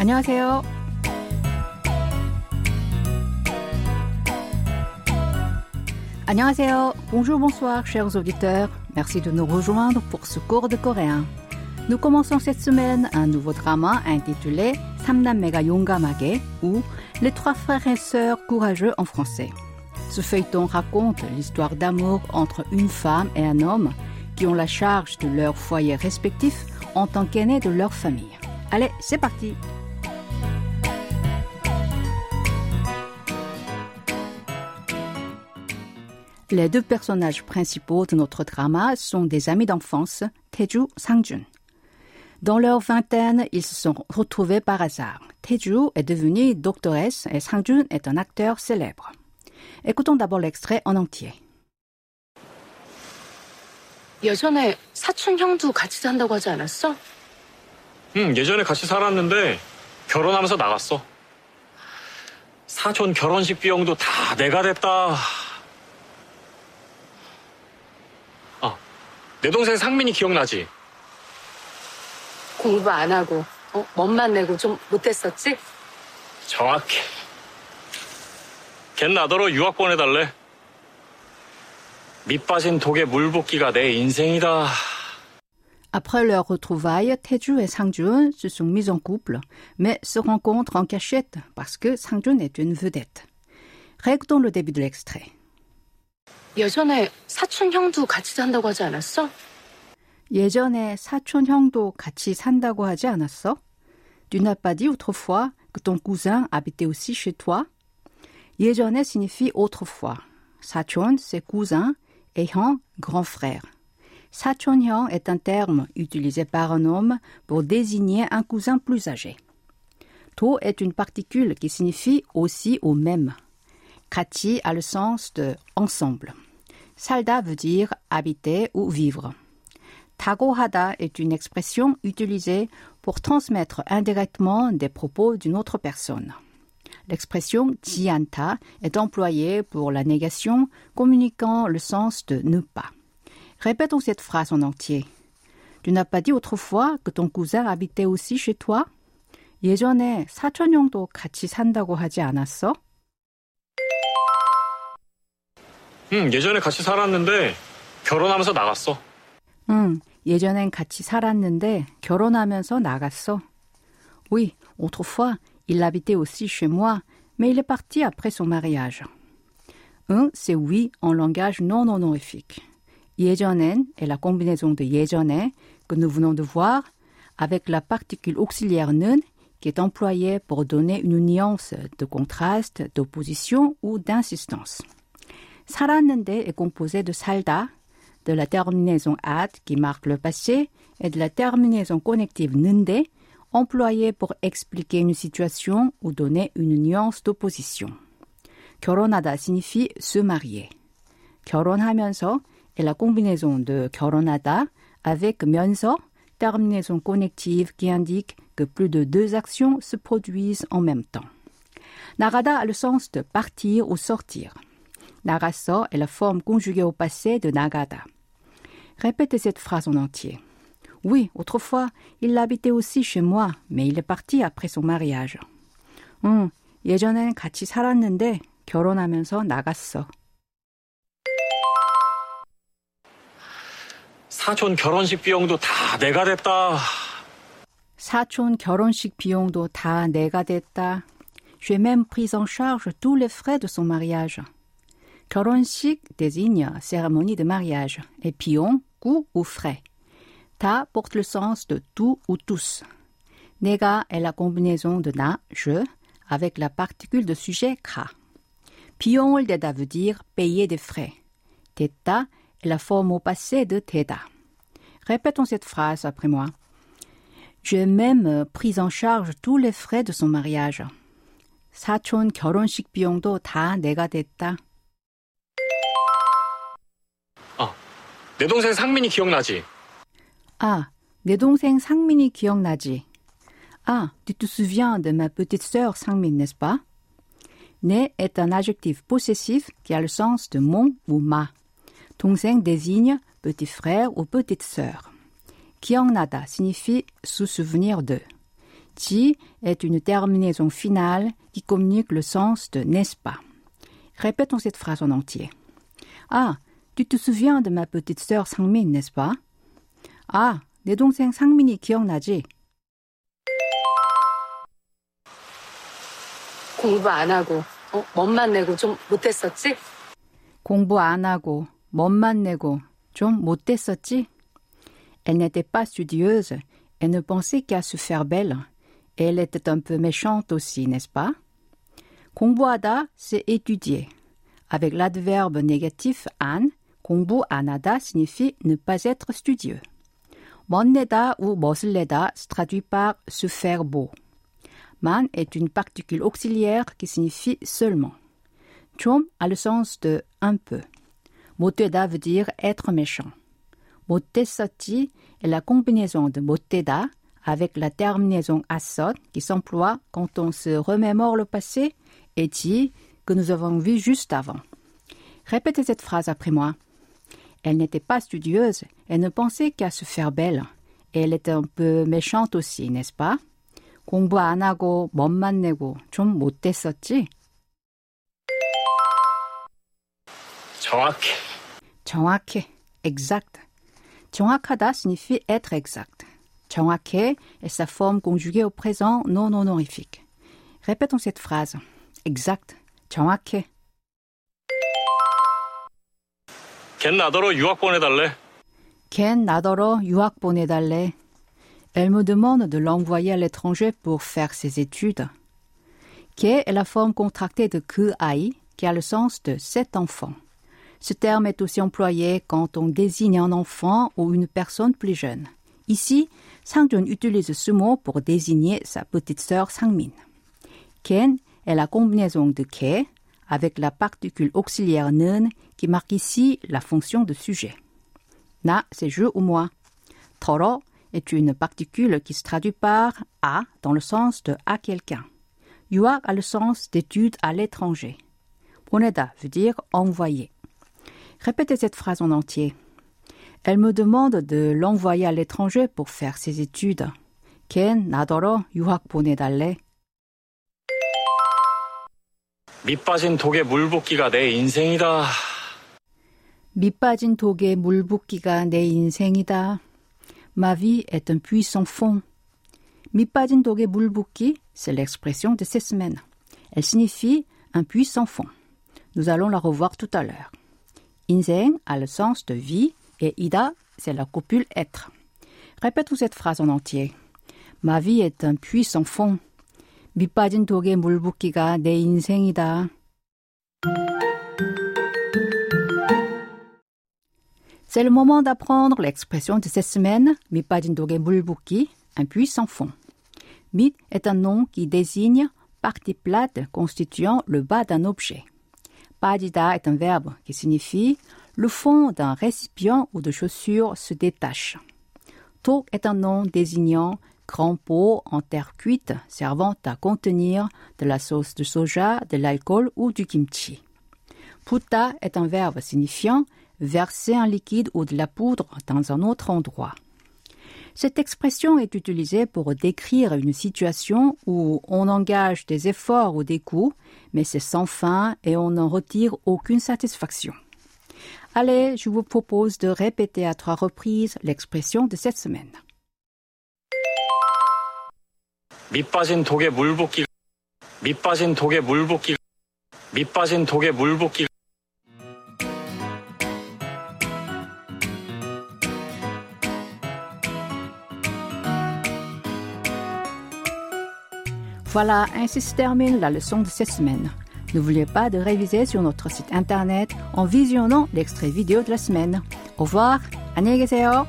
안녕하세요. 안녕하세요. Bonjour, bonsoir, chers auditeurs. Merci de nous rejoindre pour ce cours de coréen. Nous commençons cette semaine un nouveau drama intitulé 삼남매가 용감하게 ou Les trois frères et sœurs courageux en français. Ce feuilleton raconte l'histoire d'amour entre une femme et un homme qui ont la charge de leur foyer respectif en tant qu'aînés de leur famille. Allez, c'est parti Les deux personnages principaux de notre drama sont des amis d'enfance, Taeju Sangjun. Dans leur vingtaine, ils se sont retrouvés par hasard. Taeju est devenue doctoresse et Sangjun est un acteur célèbre. Écoutons d'abord l'extrait en entier. 예전에 사촌 형도 같이 산다고 하지 않았어? 응, 예전에 같이 살았는데 결혼하면서 나갔어. 사촌 결혼식 비용도 다 내가 냈다. 내 동생 상민이 기억나지? 공부 안 하고 어? 멋만 내고 좀 못했었지? 정확해. 걘 나더러 유학 보내달래. 밑 빠진 독에 물 붓기가 내 인생이다. Après leur retrouvaille, Taeju et Sangjun se sont mis en couple, mais se rencontrent en cachette parce que Sangjun est une vedette. Récoutons le début de l'extrait. 예전에 사촌 형도 같이 산다고 하지 않았어? 예전에 사촌 형도 같이 산다고 하지 않았어? Tu n'as pas dit autrefois que ton cousin habitait aussi chez toi? 예전에 signifie autrefois. 사촌, c'est cousin, et 형, grand frère. 사촌형 est un terme utilisé par un homme pour désigner un cousin plus âgé. 도 est une particule qui signifie aussi au même. 같이 a le sens de ensemble. 살다 veut dire habiter ou vivre. 타고하다 est une expression utilisée pour transmettre indirectement des propos d'une autre personne. L'expression 지않다 est employée pour la négation communiquant le sens de ne pas. Répétons cette phrase en entier. Tu n'as pas dit autrefois que ton cousin habitait aussi chez toi? 예전에 사촌 형도 같이 산다고 하지 않았어? 응, 예전에 같이 살았는데 결혼하면서 나갔어. 응, 예전엔 같이 살았는데 결혼하면서 나갔어. Oui, autrefois, il habitait aussi chez moi, mais il est parti après son mariage. Un, c'est oui en langage non honorifique. 예전엔 est la combinaison de 예전에 que nous venons de voir avec la particule auxiliaire 는 qui est employée pour donner une nuance de contraste, d'opposition ou d'insistance. 살았는데 est composé de 살다, de la terminaison at qui marque le passé et de la terminaison connective 는데 employée pour expliquer une situation ou donner une nuance d'opposition. 결혼하다 signifie se marier. 결혼하면서 est la combinaison de 결혼하다 avec 면서, terminaison connective qui indique que plus de deux actions se produisent en même temps. 나가다 a le sens de partir ou sortir. 나갔어 est la forme conjuguée au passé de 나가다. Répétez cette phrase en entier. Oui, autrefois, il habitait aussi chez moi, mais il est parti après son mariage. 응, 예전엔 같이 살았는데 결혼하면서 나갔어. 사촌 결혼식 비용도 다 내가 냈다. 사촌 결혼식 비용도 다 내가 댔다. J'ai même pris en charge tous les frais de son mariage. 결혼식 désigne cérémonie de mariage et 비용, coût ou frais. 다 porte le sens de tout ou tous. 내가 est la combinaison de 나, je, avec la particule de sujet 가. 비용을 대다 veut dire payer des frais. 댔다 est la forme au passé de 대다. Répétons cette phrase après moi. J'ai même pris en charge tous les frais de son mariage. 사촌 결혼식 비용도 다 내가 댔다. 내 동생 상민이 기억나지? Ah, 내 동생 상민이 기억나지? Ah, tu te souviens de ma petite sœur Sangmin, n'est-ce pas? 내 est un adjectif possessif qui a le sens de mon ou ma. 동생 désigne petit frère ou petite sœur. 기억나다 signifie se souvenir de. ti est une terminaison finale qui communique le sens de n'est-ce pas. Répétons cette phrase en entier. Ah, tu te souviens de ma petite sœur Sangmin, n'est-ce pas? 아, 내 동생 상민이 기억나지? 공부 안 하고 어, 멋만 내고 좀 못했었지? 공부 안 하고 멋만 내고 좀 못됐었지? Elle n'était pas studieuse et ne pensait qu'à se faire belle. Et elle était un peu méchante aussi, n'est-ce pas? 공부하다, c'est étudier. Avec l'adverbe négatif an, 공부 안 하다 signifie ne pas être studieux. 멋내다 ou 멋을 내다 se traduit par se faire beau. Man est une particule auxiliaire qui signifie seulement. 좀 a le sens de un peu. 못되다 veut dire être méchant. 못됐었지 est la combinaison de 못되다 avec la terminaison asot qui s'emploie quand on se remémore le passé et ti que nous avons vu juste avant. Répétez cette phrase après moi. Elle n'était pas studieuse, elle ne pensait qu'à se faire belle. Et elle était un peu méchante aussi, n'est-ce pas? 공부 안 하고 멋만 내고 좀 못됐었지? 정확해. 정확해, exact. 정확하다 signifie être exact. 정확해 est sa forme conjuguée au présent non honorifique. Répétons cette phrase. Exact. 정확해. 걘 나더러 유학 보내달래. 걘 나더러 유학 보내달래. Elle me demande de l'envoyer à l'étranger pour faire ses études. Qu'est est la forme contractée de que aï, qui a le sens de cet enfant. Ce terme est aussi employé quand on désigne un enfant ou une personne plus jeune. Ici, Sangjun utilise ce mot pour désigner sa petite sœur Sangmin. Ken est la combinaison de ke avec la particule auxiliaire 는 qui marque ici la fonction de sujet. Na, c'est je ou moi. Toro est une particule qui se traduit par à dans le sens de à quelqu'un. Yuak a le sens d'étude à l'étranger. Poneda veut dire envoyer. Répétez cette phrase en entier. Elle me demande de l'envoyer à l'étranger pour faire ses études. Ken nadoro yuak ponedale. 밑 빠진 독에 물 붓기가 내 인생이다. 밑 빠진 독에 물 붓기가 내 인생이다. Ma vie est un puits sans fond. 밑 빠진 독에 물 붓기, c'est l'expression de ces semaines. Elle signifie un puits sans fond. Nous allons la revoir tout à l'heure. 인생 a le sens de vie et ida, c'est la copule être. Répétons cette phrase en entier. Ma vie est un puits sans fond. 밑 빠진 독에 물 붓기가 내 인생이다. C'est le moment d'apprendre l'expression de cette semaine, 밑 빠진 독에 물 붓기, un puits sans fond. 밑 est un nom qui désigne partie plate constituant le bas d'un objet. 빠지다 est un verbe qui signifie le fond d'un récipient ou de chaussure se détache. 독 est un nom désignant grand pot en terre cuite servant à contenir de la sauce de soja, de l'alcool ou du kimchi. Puta est un verbe signifiant verser un liquide ou de la poudre dans un autre endroit. Cette expression est utilisée pour décrire une situation où on engage des efforts ou des coûts, mais c'est sans fin et on n'en retire aucune satisfaction. Allez, je vous propose de répéter à trois reprises l'expression de cette semaine. 밑 빠진 독에 물 붓기. 밑 빠진 독에 물 붓기. 밑 빠진 독에 물 붓기. Voilà, ainsi se termine la leçon de cette semaine. N'oubliez pas de réviser sur notre site internet en visionnant l'extrait vidéo de la semaine. Au revoir, 안녕히 계세요.